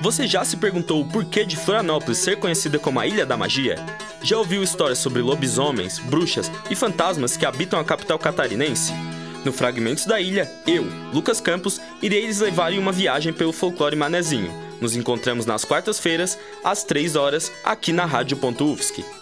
Você já se perguntou o porquê de Florianópolis ser conhecida como a Ilha da Magia? Já ouviu histórias sobre lobisomens, bruxas e fantasmas que habitam a capital catarinense? No Fragmentos da Ilha, eu, Lucas Campos, irei lhes levar em uma viagem pelo folclore manezinho. Nos encontramos nas quartas-feiras, às 3 horas, aqui na Rádio.UFSC.